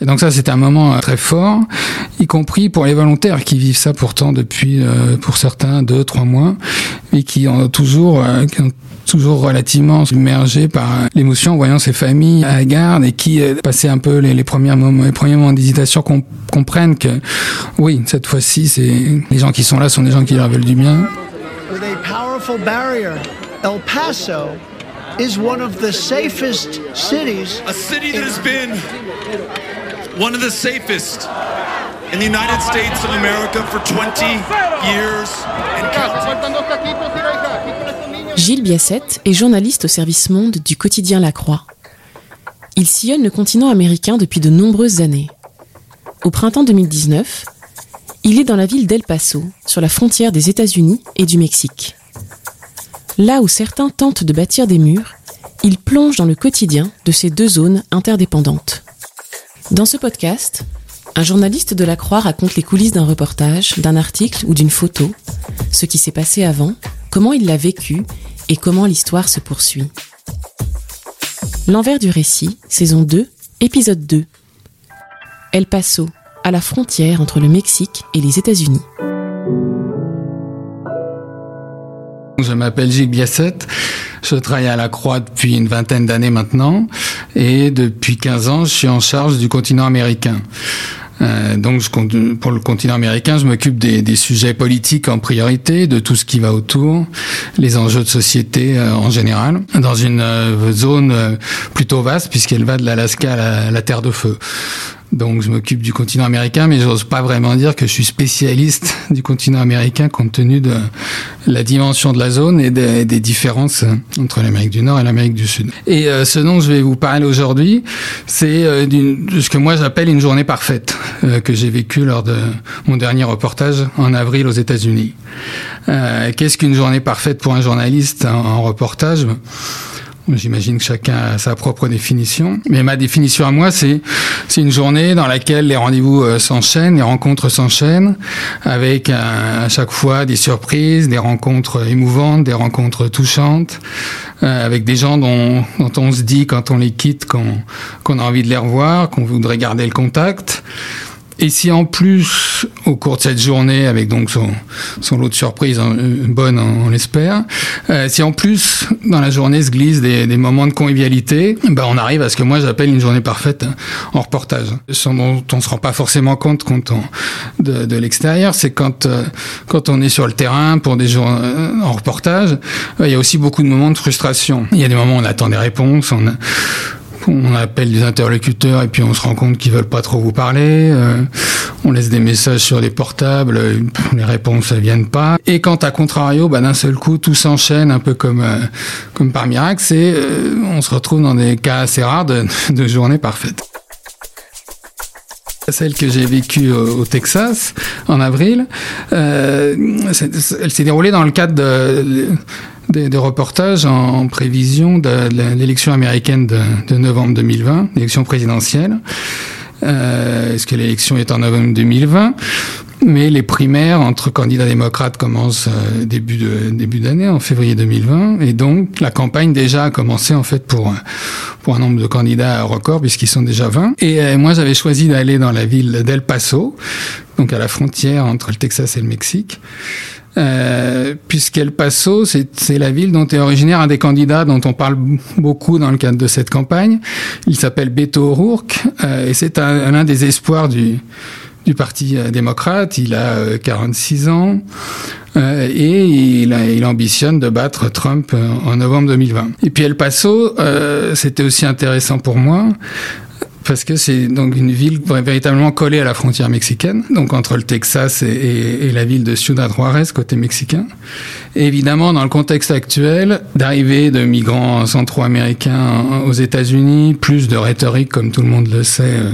Et donc ça, c'est un moment euh, très fort, y compris pour les volontaires qui vivent ça pourtant depuis, euh, pour certains, deux, trois mois, et qui ont toujours, euh, qui ont toujours relativement submergé par l'émotion en voyant ces familles à la garde et qui passaient un peu les, premiers moments, les premiers moments d'hésitation comprennent que oui, cette fois-ci, c'est les gens qui sont là sont des gens qui leur veulent du bien. Is one of the safest cities. A city that has been one of the safest in the United States of America for 20 years and counting. Gilles Biassette est journaliste au service Monde du quotidien La Croix. Il sillonne le continent américain depuis de nombreuses années. Au printemps 2019, il est dans la ville d'El Paso, sur la frontière des États-Unis et du Mexique. Là où certains tentent de bâtir des murs, il plonge dans le quotidien de ces deux zones interdépendantes. Dans ce podcast, un journaliste de la Croix raconte les coulisses d'un reportage, d'un article ou d'une photo, ce qui s'est passé avant, comment il l'a vécu et comment l'histoire se poursuit. L'envers du récit, saison 2, épisode 2. El Paso, à la frontière entre le Mexique et les États-Unis. Je m'appelle Gilles Biassette. Je travaille à la Croix depuis une vingtaine d'années maintenant. Et depuis 15 ans, je suis en charge du continent américain. Euh, donc, je, pour le continent américain, je m'occupe des, des, sujets politiques en priorité, de tout ce qui va autour, les enjeux de société euh, en général, dans une euh, zone euh, plutôt vaste puisqu'elle va de l'Alaska à la, la Terre de Feu. Donc je m'occupe du continent américain, mais j'ose pas vraiment dire que je suis spécialiste du continent américain compte tenu de la dimension de la zone et des, différences entre l'Amérique du Nord et l'Amérique du Sud. Et euh, ce dont je vais vous parler aujourd'hui, c'est euh, de ce que moi j'appelle une journée parfaite euh, que j'ai vécue lors de mon dernier reportage en avril aux États-Unis. Euh, Qu'est-ce qu'une journée parfaite pour un journaliste en reportage? J'imagine que chacun a sa propre définition, mais ma définition à moi, c'est une journée dans laquelle les rendez-vous euh, s'enchaînent, les rencontres s'enchaînent, avec euh, à chaque fois des surprises, des rencontres émouvantes, des rencontres touchantes, euh, avec des gens dont, dont on se dit quand on les quitte qu'on a envie de les revoir, qu'on voudrait garder le contact. Et si en plus, au cours de cette journée, avec donc son, son lot de surprises hein, bonnes, on, on l'espère, euh, si en plus, dans la journée, se glissent des, moments de convivialité, ben on arrive à ce que moi j'appelle une journée parfaite en reportage. Ce dont on se rend pas forcément compte quand on, de, de l'extérieur, c'est quand, euh, quand on est sur le terrain pour des jours euh, en reportage, il y a aussi beaucoup de moments de frustration. Il y a des moments où on attend des réponses, on a, on appelle des interlocuteurs et puis on se rend compte qu'ils veulent pas trop vous parler. Euh, on laisse des messages sur les portables, euh, les réponses ne viennent pas. Et quand à contrario, bah, d'un seul coup, tout s'enchaîne un peu comme euh, comme par miracle, c'est on se retrouve dans des cas assez rares de, de journées parfaites. Celle que j'ai vécue au, Texas en avril, elle s'est déroulée dans le cadre de, des, des, reportages en, en prévision de, de l'élection américaine de, de, novembre 2020, l'élection présidentielle. Euh, Est-ce que l'élection est en novembre 2020 mais les primaires entre candidats démocrates commencent euh, début de début d'année en février 2020 et donc la campagne déjà a commencé en fait pour pour un nombre de candidats record puisqu'ils sont déjà 20 et euh, moi j'avais choisi d'aller dans la ville d'El Paso donc à la frontière entre le Texas et le Mexique euh, puisqu'El Paso, c'est la ville dont est originaire un des candidats dont on parle beaucoup dans le cadre de cette campagne. Il s'appelle Beto O'Rourke euh, et c'est un, un, des espoirs du, du Parti démocrate. Il a euh, 46 ans euh, et il, il, ambitionne de battre Trump en novembre 2020. Et puis El Paso, euh, c'était aussi intéressant pour moi parce que c'est donc une ville véritablement collée à la frontière mexicaine, donc entre le Texas et, la ville de Ciudad Juarez côté mexicain. Évidemment, dans le contexte actuel, d'arrivée de migrants centro-américains aux États-Unis, plus de rhétorique, comme tout le monde le sait, euh,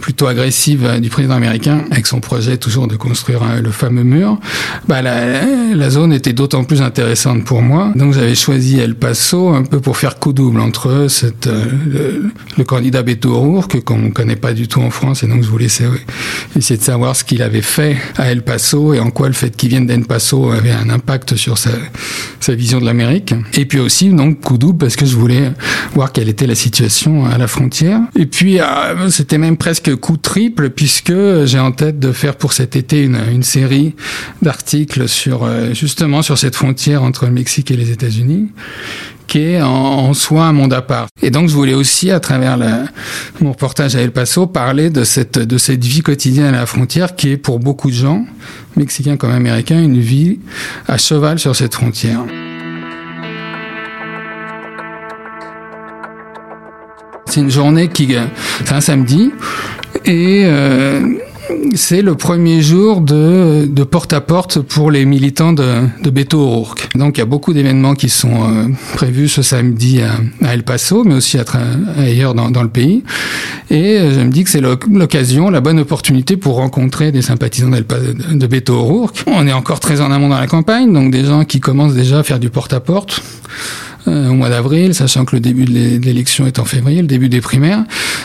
plutôt agressive euh, du président américain, avec son projet toujours de construire le fameux mur, bah la, zone était d'autant plus intéressante pour moi. Donc j'avais choisi El Paso un peu pour faire coup double entre euh, le, candidat Beto O'Rourke, qu'on ne connaît pas du tout en France, et donc je voulais essayer de savoir ce qu'il avait fait à El Paso et en quoi le fait qu'il vienne d'El Paso avait un impact sur sa, vision de l'Amérique. Et puis aussi, donc, coup double parce que je voulais voir quelle était la situation à la frontière. Et puis, euh, c'était même presque coup triple puisque j'ai en tête de faire pour cet été une, une série d'articles sur, euh, justement, sur cette frontière entre le Mexique et les États-Unis qui en, soi un monde à part. Et donc je voulais aussi, à travers la, mon reportage à El Paso, parler de cette, de cette vie quotidienne à la frontière qui est pour beaucoup de gens, mexicains comme américains, une vie à cheval sur cette frontière. C'est une journée qui, c'est un samedi, et euh, c'est le premier jour de, de porte-à-porte pour les militants de, de Beto O'Rourke. Donc il y a beaucoup d'événements qui sont euh, prévus ce samedi à, à, El Paso, mais aussi à ailleurs dans, dans, le pays. Et je me dis que c'est l'occasion, la bonne opportunité pour rencontrer des sympathisants de Beto O'Rourke. On est encore très en amont dans la campagne, donc des gens qui commencent déjà à faire du porte-à-porte. Euh, au mois d'avril, sachant que le début de l'élection est en février, le début des primaires.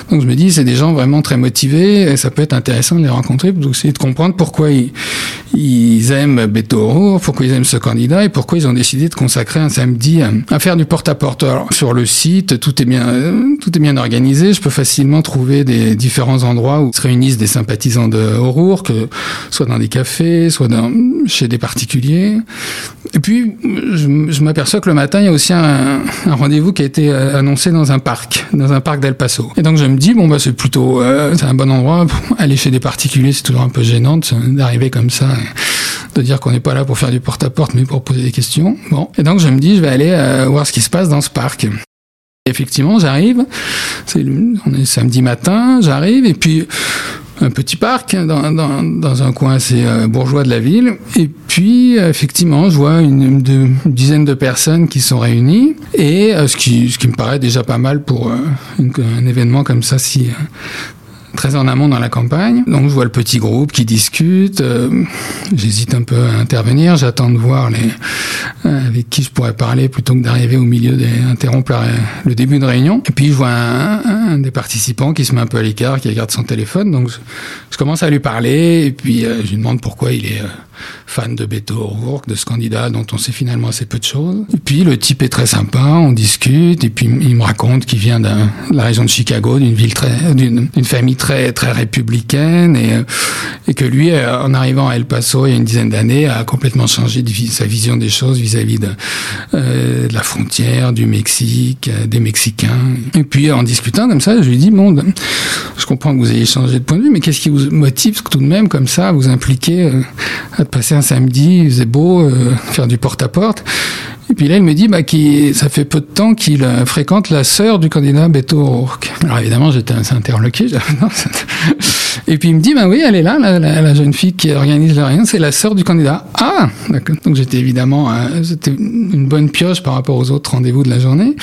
Donc je me dis, c'est des gens vraiment très motivés ça peut être intéressant de les rencontrer pour essayer de comprendre pourquoi ils, ils aiment Beto pourquoi ils aiment ce candidat et pourquoi ils ont décidé de consacrer un samedi à, faire du porte-à-porte. Sur le site, tout est bien, tout est bien organisé. Je peux facilement trouver des différents endroits où se réunissent des sympathisants de O'Rourke, soit dans des cafés, soit chez des particuliers. Et puis, je, je m'aperçois que le matin, il y a aussi un, un rendez-vous qui a été annoncé dans un parc, dans un parc d'El Paso. Et donc je me dis, bon, bah c'est plutôt, euh, c'est un bon endroit. Aller chez des particuliers, c'est toujours un peu gênant d'arriver comme ça, de dire qu'on n'est pas là pour faire du porte-à-porte, mais pour poser des questions. Bon. Et donc je me dis, je vais aller euh, voir ce qui se passe dans ce parc. Effectivement, j'arrive. C'est, on est samedi matin, j'arrive, et puis un petit parc dans, dans, dans, un coin assez euh, bourgeois de la ville. Et puis, euh, effectivement, je vois une, dizaine de personnes qui sont réunies. Et euh, ce, qui, ce qui me paraît déjà pas mal pour un événement comme ça, si très en amont dans la campagne. Donc je vois le petit groupe qui discute. J'hésite un peu à intervenir. J'attends de voir les avec qui je pourrais parler plutôt que d'arriver au milieu des interrompre le début de réunion. Et puis je vois un, un, des participants qui se met un peu à l'écart, qui regarde son téléphone. Donc je, je, commence à lui parler et puis euh, je lui demande pourquoi il est fan de Beto O'Rourke, de ce candidat dont on sait finalement assez peu de choses. Et puis le type est très sympa, on discute, et puis il me raconte qu'il vient de la région de Chicago, d'une ville très, d'une famille très très républicaine, et, et que lui, en arrivant à El Paso il y a une dizaine d'années, a complètement changé sa vision des choses vis-à-vis -vis de, euh, la frontière, du Mexique, des Mexicains. Et puis en discutant comme ça, je lui dis bon, je comprends que vous ayez changé de point de vue, mais qu'est-ce qui vous motive tout de même comme ça à vous impliquer euh, à passer un samedi, il faisait beau, euh, faire du porte-à-porte. Et puis là, il me dit bah, ça fait peu de temps qu'il euh, fréquente la sœur du candidat Beto O'Rourke. Alors évidemment, j'étais interloqué. Et puis il me dit, bah oui, elle est là, la, la, la jeune fille qui organise le rien, c'est la sœur du candidat. Ah. Donc j'étais évidemment, euh, c'était une bonne pioche par rapport aux autres rendez-vous de la journée.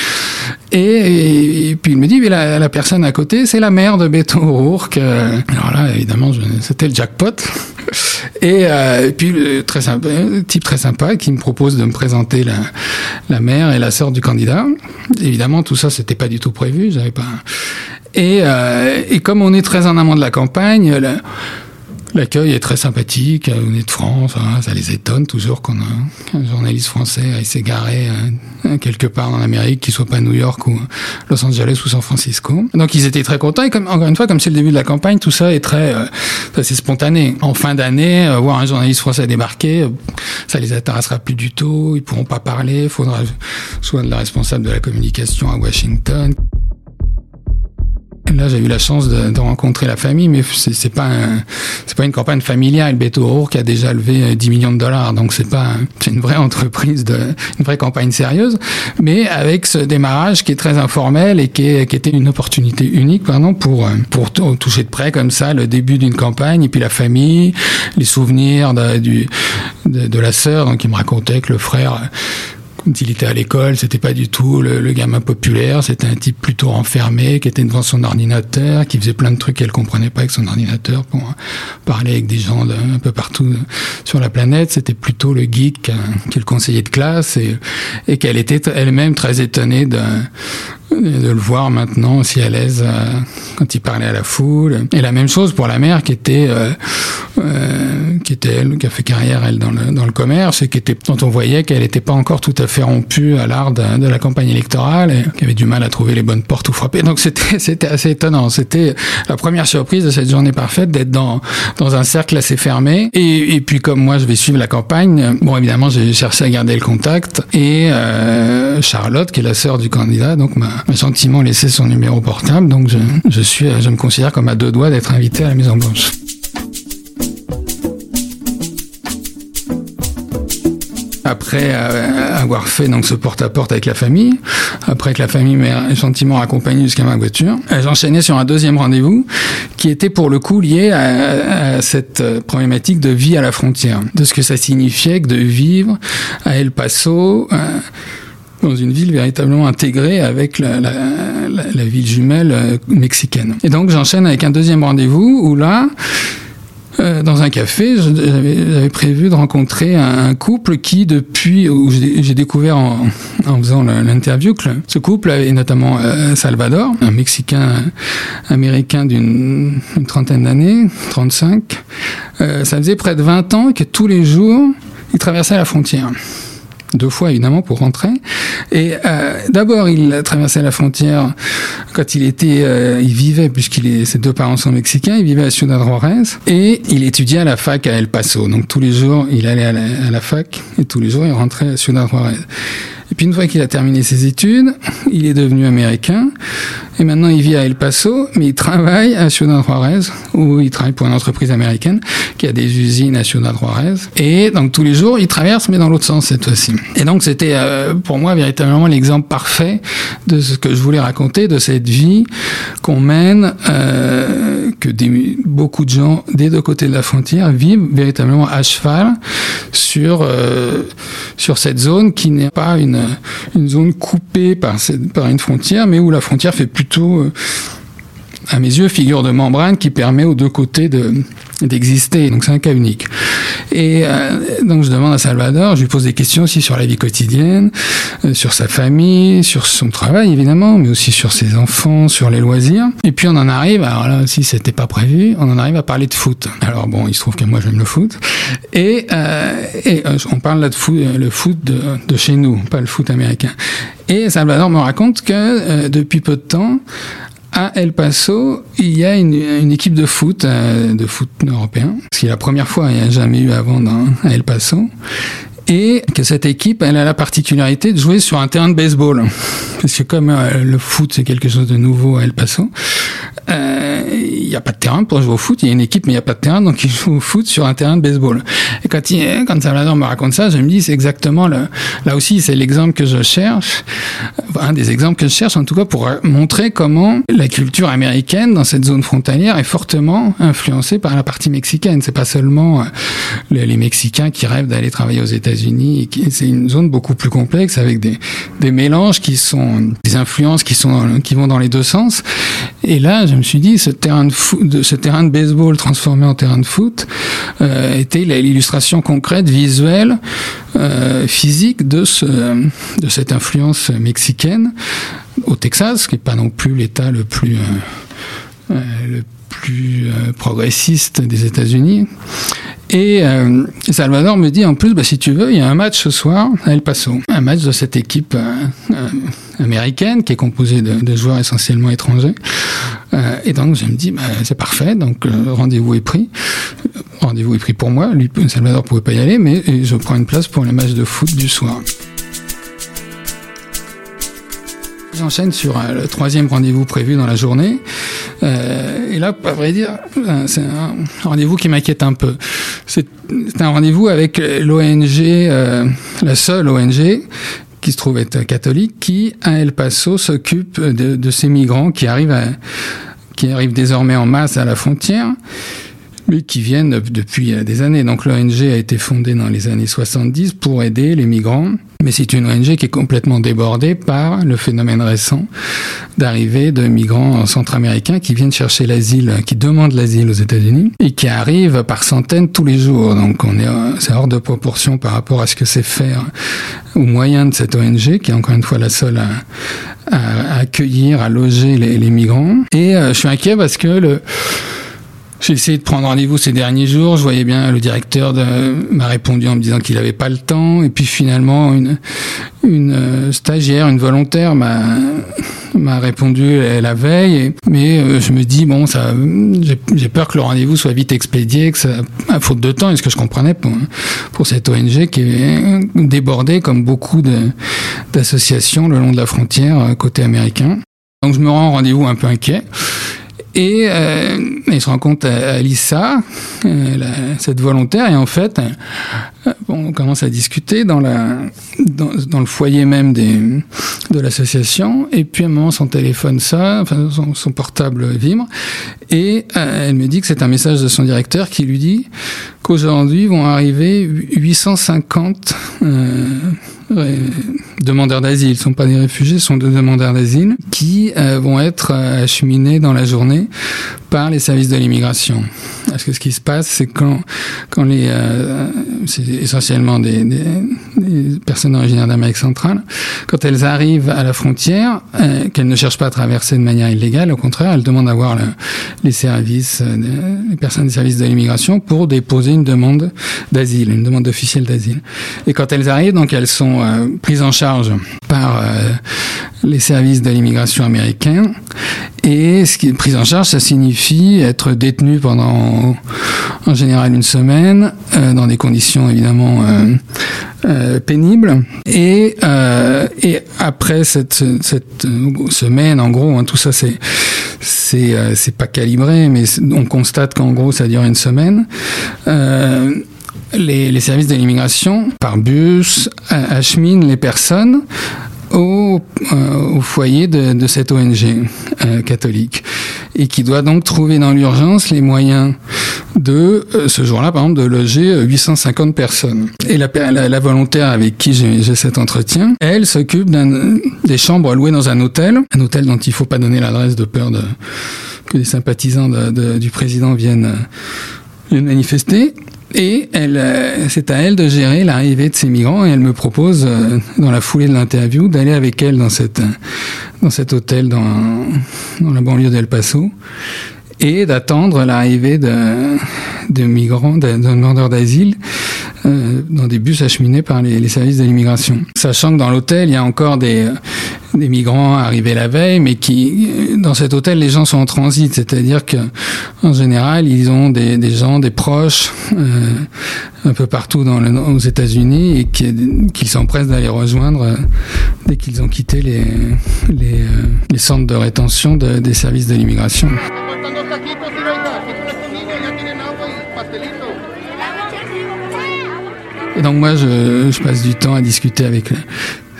Et, puis il me dit, mais la, personne à côté, c'est la mère de Beto O'Rourke. Alors là, évidemment, c'était le jackpot. Et, euh, puis très sympa, type très sympa qui me propose de me présenter la, mère et la sœur du candidat. Évidemment, tout ça, c'était pas du tout prévu. J'avais pas. Et, euh, et comme on est très en amont de la campagne, L'accueil est très sympathique, on est de France, hein, ça les étonne toujours qu'on a un journaliste français aille s'égarer euh, quelque part en Amérique, qu'il soit pas New York ou Los Angeles ou San Francisco. Donc ils étaient très contents et comme, encore une fois, comme c'est le début de la campagne, tout ça est très, euh, c'est spontané. En fin d'année, euh, voir un journaliste français débarquer, euh, ça les intéressera plus du tout, ils pourront pas parler, il faudra soit de la responsable de la communication à Washington. Là, j'ai eu la chance de, de, rencontrer la famille, mais c'est, c'est pas c'est pas une campagne familiale. Beto O'Rourke a déjà levé 10 millions de dollars, donc c'est pas c'est une vraie entreprise, de, une vraie campagne sérieuse, mais avec ce démarrage qui est très informel et qui, est, qui était une opportunité unique, pardon, pour pour toucher de près comme ça le début d'une campagne. Et puis la famille, les souvenirs de, du de, la sœur, donc il me racontait que le frère quand il était à l'école, c'était pas du tout le, le gamin populaire, c'était un type plutôt enfermé, qui était devant son ordinateur, qui faisait plein de trucs qu'elle comprenait pas avec son ordinateur pour parler avec des gens de, un peu partout sur la planète. C'était plutôt le geek qui est le conseiller de classe et, et qu'elle était elle-même très étonnée de, de le voir maintenant aussi à l'aise euh, quand il parlait à la foule. Et la même chose pour la mère qui était, euh, euh, qui était elle, qui a fait carrière elle dans le, dans le commerce et qui était, dont on voyait qu'elle n'était pas encore tout à fait rompue à l'art de, la campagne électorale et qui avait du mal à trouver les bonnes portes ou frapper. Donc c'était, c'était assez étonnant. C'était la première surprise de cette journée parfaite d'être dans, dans un cercle assez fermé. Et, et puis comme moi je vais suivre la campagne, bon évidemment j'ai cherché à garder le contact et euh, Charlotte qui est la sœur du candidat donc m'a gentiment laissé son numéro portable, donc je, je, suis, je me considère comme à deux doigts d'être invité à la Maison Blanche. Après euh, avoir fait donc ce porte-à-porte avec la famille, après que la famille m'ait gentiment accompagné jusqu'à ma voiture, euh, j'enchaînais sur un deuxième rendez-vous qui était pour le coup lié à, cette problématique de vie à la frontière, de ce que ça signifiait que de vivre à El Paso. Euh, dans une ville véritablement intégrée avec la, la, la, la ville jumelle euh, mexicaine. Et donc j'enchaîne avec un deuxième rendez-vous où là, euh, dans un café, j'avais prévu de rencontrer un couple qui, depuis, où j'ai découvert en, en faisant l'interview que ce couple, et notamment euh, Salvador, un Mexicain américain d'une trentaine d'années, 35, euh, ça faisait près de 20 ans que tous les jours, il traversait la frontière deux fois évidemment pour rentrer. Et euh, d'abord, il traversait la frontière quand il était, euh, il vivait puisqu'il est, ses deux parents sont mexicains, il vivait à Ciudad Juarez et il étudiait à la fac à El Paso. Donc tous les jours, il allait à la, à la fac et tous les jours, il rentrait à Ciudad Juarez. Et puis une fois qu'il a terminé ses études, il est devenu américain. Et maintenant, il vit à El Paso, mais il travaille à Ciudad Juarez, où il travaille pour une entreprise américaine qui a des usines à Ciudad Juarez. Et donc tous les jours, il traverse, mais dans l'autre sens cette fois-ci. Et donc c'était euh, pour moi véritablement l'exemple parfait de ce que je voulais raconter, de cette vie qu'on mène, euh, que beaucoup de gens des deux côtés de la frontière vivent véritablement à cheval sur euh, sur cette zone qui n'est pas une une zone coupée par, cette, par une frontière, mais où la frontière fait plutôt, euh, à mes yeux, figure de membrane qui permet aux deux côtés de, d'exister. Donc c'est un cas unique. Et euh, donc je demande à Salvador, je lui pose des questions aussi sur la vie quotidienne, euh, sur sa famille, sur son travail évidemment, mais aussi sur ses enfants, sur les loisirs. Et puis on en arrive, alors là aussi c'était pas prévu, on en arrive à parler de foot. Alors bon, il se trouve que moi j'aime le foot. Et, euh, et euh, on parle là de foot, le foot de, de chez nous, pas le foot américain. Et Salvador me raconte que euh, depuis peu de temps, à El Paso, il y a une, équipe de foot, euh, de foot européen. C'est la première fois, il n'y a jamais eu avant dans, à El Paso. Et que cette équipe, elle a la particularité de jouer sur un terrain de baseball. Parce que comme euh, le foot, c'est quelque chose de nouveau à El Paso, euh, il n'y a pas de terrain pour jouer au foot. Il y a une équipe, mais il n'y a pas de terrain, donc ils jouent au foot sur un terrain de baseball. Et quand, il, quand Salvador me raconte ça, je me dis, c'est exactement le, là aussi, c'est l'exemple que je cherche, un des exemples que je cherche, en tout cas, pour montrer comment la culture américaine dans cette zone frontalière est fortement influencée par la partie mexicaine. C'est pas seulement les, les Mexicains qui rêvent d'aller travailler aux États-Unis. C'est une zone beaucoup plus complexe avec des, des mélanges qui sont, des influences qui sont, qui vont dans les deux sens. Et là, je me suis dit, terrain de, de, ce terrain de baseball transformé en terrain de foot euh, était l'illustration concrète, visuelle, euh, physique de, ce, de cette influence mexicaine au Texas, qui n'est pas non plus l'État le plus, euh, le plus progressiste des États-Unis. Et euh, Salvador me dit en plus, bah, si tu veux, il y a un match ce soir à El Paso, un match de cette équipe euh, euh, américaine qui est composée de, de joueurs essentiellement étrangers. Euh, et donc je me dis, bah, c'est parfait, donc rendez-vous est pris. Rendez-vous est pris pour moi. Lui, Salvador pouvait pas y aller, mais je prends une place pour le match de foot du soir. J'enchaîne sur le troisième rendez-vous prévu dans la journée et là, à vrai dire, c'est un rendez-vous qui m'inquiète un peu. C'est un rendez-vous avec l'ONG, la seule ONG qui se trouve être catholique, qui à El Paso s'occupe de, ces migrants qui arrivent désormais en masse à la frontière mais qui viennent depuis des années. Donc l'ONG a été fondée dans les années 70 pour aider les migrants, mais c'est une ONG qui est complètement débordée par le phénomène récent d'arrivée de migrants centra-américains qui viennent chercher l'asile, qui demandent l'asile aux États-Unis et qui arrivent par centaines tous les jours. Donc on est, c'est hors de proportion par rapport à ce que c'est faire au moyen de cette ONG, qui est encore une fois la seule à, accueillir, à loger les, les migrants. Et euh, je suis inquiet parce que le j'ai essayé de prendre rendez-vous ces derniers jours. Je voyais bien le directeur m'a répondu en me disant qu'il n'avait pas le temps. Et puis finalement, une, une euh, stagiaire, une volontaire m'a m'a répondu la veille. mais euh, je me dis bon, ça, j'ai peur que le rendez-vous soit vite expédié, que ça, à faute de temps. Est-ce que je comprenais pour pour cette ONG qui est débordée comme beaucoup d'associations le long de la frontière euh, côté américain. Donc je me rends rendez-vous un peu inquiet. Et euh, il se rend compte à, Lisa, euh, cette volontaire, et en fait, euh, on commence à discuter dans, la, dans, le foyer même des, de l'association, et puis à un moment, son téléphone sonne, enfin, son, son portable vibre, et euh, elle me dit que c'est un message de son directeur qui lui dit qu'aujourd'hui vont arriver 850 euh, demandeurs d'asile, sont pas des réfugiés, sont des demandeurs d'asile, qui euh, vont être euh, acheminés dans la journée par les services de l'immigration. Parce que ce qui se passe, c'est quand, quand les, euh, c'est essentiellement des, des, des, personnes originaires d'Amérique centrale, quand elles arrivent à la frontière, euh, qu'elles ne cherchent pas à traverser de manière illégale, au contraire, elles demandent à voir le, les services, euh, les personnes des services de l'immigration pour déposer une demande d'asile, une demande officielle d'asile. Et quand elles arrivent, donc elles sont prises en charge par les services de l'immigration américains. Et ce qui est prise en charge, ça signifie être détenu pendant, en général, une semaine, euh, dans des conditions évidemment euh, euh, pénibles. Et, euh, après cette, semaine, en gros, hein, tout ça, c'est c'est pas calibré, mais on constate qu'en gros, ça dure une semaine. Les, les, services de l'immigration, par bus, acheminent les personnes au, euh, au foyer de, de, cette ONG euh, catholique et qui doit donc trouver dans l'urgence les moyens de euh, ce jour-là, par exemple, de loger 850 personnes. Et la, la, la volontaire avec qui j'ai cet entretien, elle s'occupe des chambres louées dans un hôtel, un hôtel dont il faut pas donner l'adresse de peur de, que des sympathisants de, de, du président viennent, viennent manifester. Et elle, euh, c'est à elle de gérer l'arrivée de ces migrants et elle me propose, euh, dans la foulée de l'interview, d'aller avec elle dans, cette, dans cet hôtel dans, dans la banlieue d'El Paso et d'attendre l'arrivée de, migrants, de, de demandeurs d'asile euh, dans des bus acheminés par les, les services de l'immigration. Sachant que dans l'hôtel, il y a encore des, des migrants arrivés la veille, mais qui, dans cet hôtel, les gens sont en transit, c'est-à-dire que, en général, ils ont des, gens, des proches, euh, un peu partout dans le, aux États-Unis, et qu'ils qui s'empressent d'aller rejoindre euh, dès qu'ils ont quitté les, euh, centres de rétention de, des services de l'immigration. Et donc moi, je, je, passe du temps à discuter avec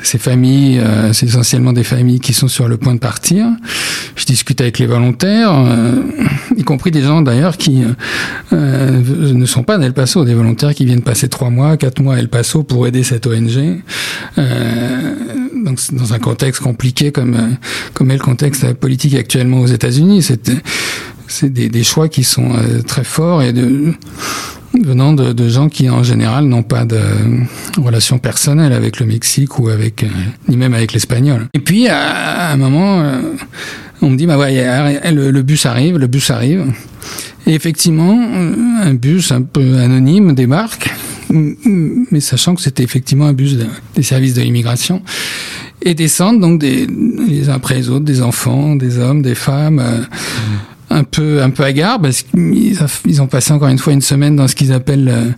ces familles, euh, c'est essentiellement des familles qui sont sur le point de partir. Je discute avec les volontaires, euh, y compris des gens d'ailleurs qui euh, ne sont pas d'El Paso, des volontaires qui viennent passer trois mois, quatre mois à El Paso pour aider cette ONG. Euh, donc dans un contexte compliqué comme comme est le contexte politique actuellement aux États-Unis, c'est c'est des, des, choix qui sont très forts et de venant de, de, gens qui en général n'ont pas de relation personnelle avec le Mexique ou avec euh, ni même avec l'espagnol. Et puis à, à, un moment, euh, on me dit bah ouais, le, bus arrive, le bus arrive. Et effectivement, euh, un bus un peu anonyme débarque, mais sachant que c'était effectivement un bus de, des services de l'immigration. Et descendent donc des, les uns après les autres, des enfants, des hommes, des femmes. Mmh un peu un peu hagard parce qu'ils ils ont passé encore une fois une semaine dans ce qu'ils appellent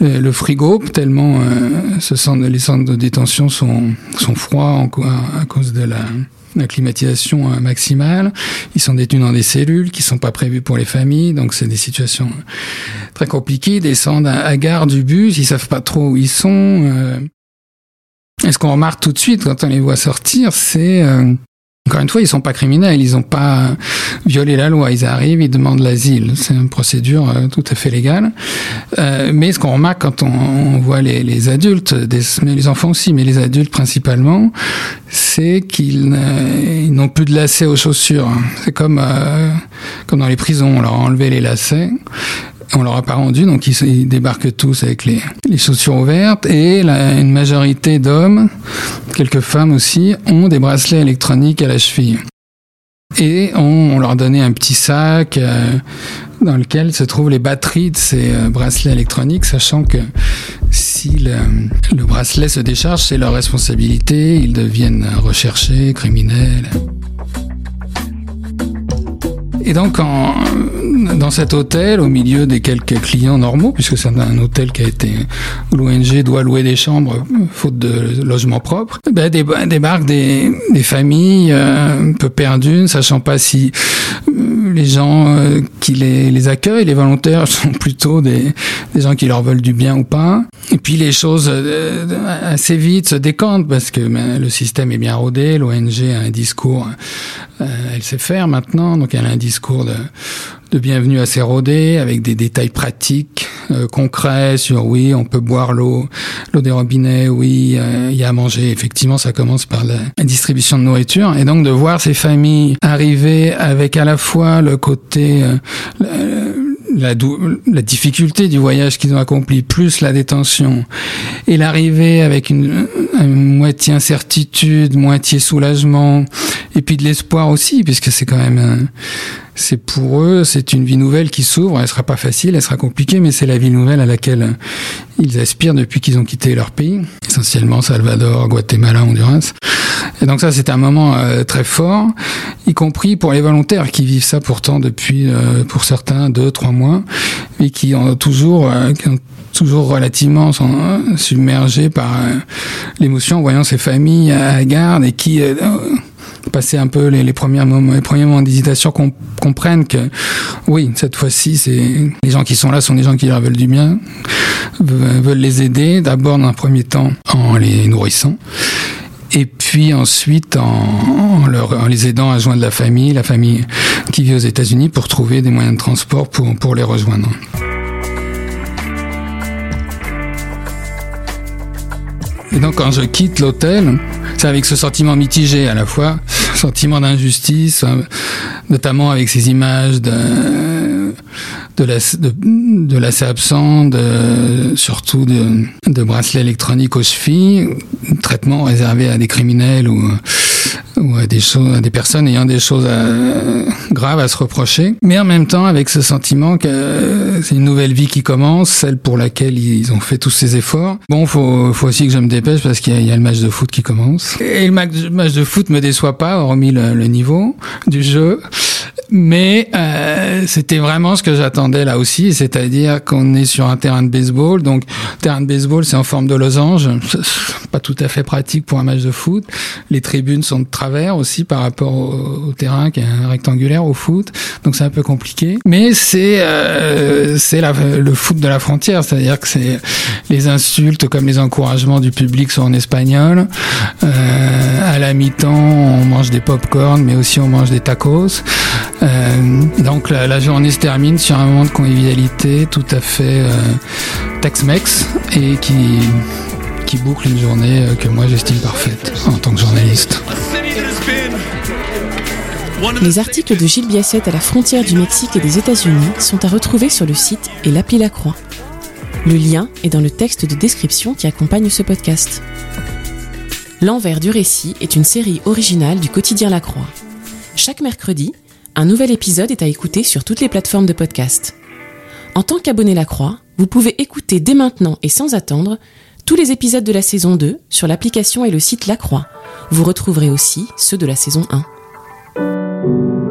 le, le, frigo tellement euh, ce centre, les centres de détention sont sont froids en, à, cause de la la climatisation maximale. Ils sont détenus dans des cellules qui sont pas prévues pour les familles, donc c'est des situations très compliquées. Ils descendent à, gare du bus, ils savent pas trop où ils sont. Et ce qu'on remarque tout de suite quand on les voit sortir, c'est encore une fois, ils sont pas criminels, ils n'ont pas violé la loi. Ils arrivent, ils demandent l'asile. C'est une procédure euh, tout à fait légale. Euh, mais ce qu'on remarque quand on, on voit les, les, adultes, des, mais les enfants aussi, mais les adultes principalement, c'est qu'ils n'ont plus de lacets aux chaussures. C'est comme euh, comme dans les prisons, on leur a enlevé les lacets on leur a pas rendu, donc ils, débarquent tous avec les, les chaussures ouvertes. Et une majorité d'hommes, quelques femmes aussi, ont des bracelets électroniques à la cheville. Et on, leur donnait un petit sac euh, dans lequel se trouvent les batteries de ces euh, bracelets électroniques, sachant que si le bracelet se décharge, c'est leur responsabilité, ils deviennent recherchés, criminels. Et donc, en, dans cet hôtel, au milieu des quelques clients normaux, puisque c'est un hôtel qui a été l'ONG doit louer des chambres faute de logement propre, ben, débarquent des, des familles euh, un peu perdues, ne sachant pas si euh, les gens euh, qui les, accueillent, les volontaires, sont plutôt des, gens qui leur veulent du bien ou pas. Et puis les choses assez vite se décantent parce que ben, le système est bien rodé, l'ONG a un discours, elle sait faire maintenant, donc elle a un discours de de bienvenue assez rodé, avec des détails pratiques, euh, concrets sur oui, on peut boire l'eau, l'eau des robinets, oui, euh, il y a à manger. Effectivement, ça commence par la, distribution de nourriture. Et donc de voir ces familles arriver avec à la fois le côté... Euh, la, la, difficulté du voyage qu'ils ont accompli, plus la détention, et l'arrivée avec une, une, moitié incertitude, moitié soulagement, et puis de l'espoir aussi, puisque c'est quand même c'est pour eux, c'est une vie nouvelle qui s'ouvre. Elle sera pas facile, elle sera compliquée, mais c'est la vie nouvelle à laquelle ils aspirent depuis qu'ils ont quitté leur pays, essentiellement Salvador, Guatemala, Honduras. Et donc ça, c'est un moment euh, très fort, y compris pour les volontaires qui vivent ça pourtant depuis, euh, pour certains, deux, trois mois, mais qui ont toujours, euh, qui ont toujours relativement sont submergés par l'émotion en voyant ces familles à garde et qui passer un peu les, premiers moments, les premiers moments d'hésitation, qu'on comprenne que oui, cette fois-ci, c'est les gens qui sont là sont des gens qui leur veulent du bien, veulent les aider. D'abord, dans un premier temps, en les nourrissant. Et puis ensuite en, leur, en les aidant à joindre la famille, la famille qui vit aux États-Unis pour trouver des moyens de transport pour, pour les rejoindre. Et donc quand je quitte l'hôtel, c'est avec ce sentiment mitigé à la fois, sentiment d'injustice, euh, notamment avec ces images de de la de, de de, surtout de, de bracelets électroniques aux chevilles, traitement réservé à des criminels ou ou à des choses, à des personnes ayant des choses euh, graves à se reprocher, mais en même temps avec ce sentiment que euh, c'est une nouvelle vie qui commence, celle pour laquelle ils ont fait tous ces efforts. Bon, faut, faut aussi que je me dépêche parce qu'il y, y, a le match de foot qui commence. Et le match de foot me déçoit pas, hormis le, le niveau du jeu. Mais euh, c'était vraiment ce que j'attendais là aussi, c'est-à-dire qu'on est sur un terrain de baseball. Donc, terrain de baseball, c'est en forme de losange, pas tout à fait pratique pour un match de foot. Les tribunes sont de travers aussi par rapport au, terrain qui est rectangulaire au foot, donc c'est un peu compliqué. Mais c'est euh, c'est le foot de la frontière, c'est-à-dire que c'est les insultes comme les encouragements du public sont en espagnol. Euh, à la mi-temps, on mange des pop-corn, mais aussi on mange des tacos. Euh, donc la, journée se termine sur un moment de convivialité tout à fait euh, Tex-Mex et qui, qui boucle une journée euh, que moi j'estime parfaite en tant que journaliste. Les articles de Gilles Biasset à la frontière du Mexique et des États-Unis sont à retrouver sur le site et l'appli La Croix. Le lien est dans le texte de description qui accompagne ce podcast. L'envers du récit est une série originale du quotidien La Croix. Chaque mercredi, un nouvel épisode est à écouter sur toutes les plateformes de podcast. En tant qu'abonné La Croix, vous pouvez écouter dès maintenant et sans attendre tous les épisodes de la saison 2 sur l'application et le site La Croix. Vous retrouverez aussi ceux de la saison 1.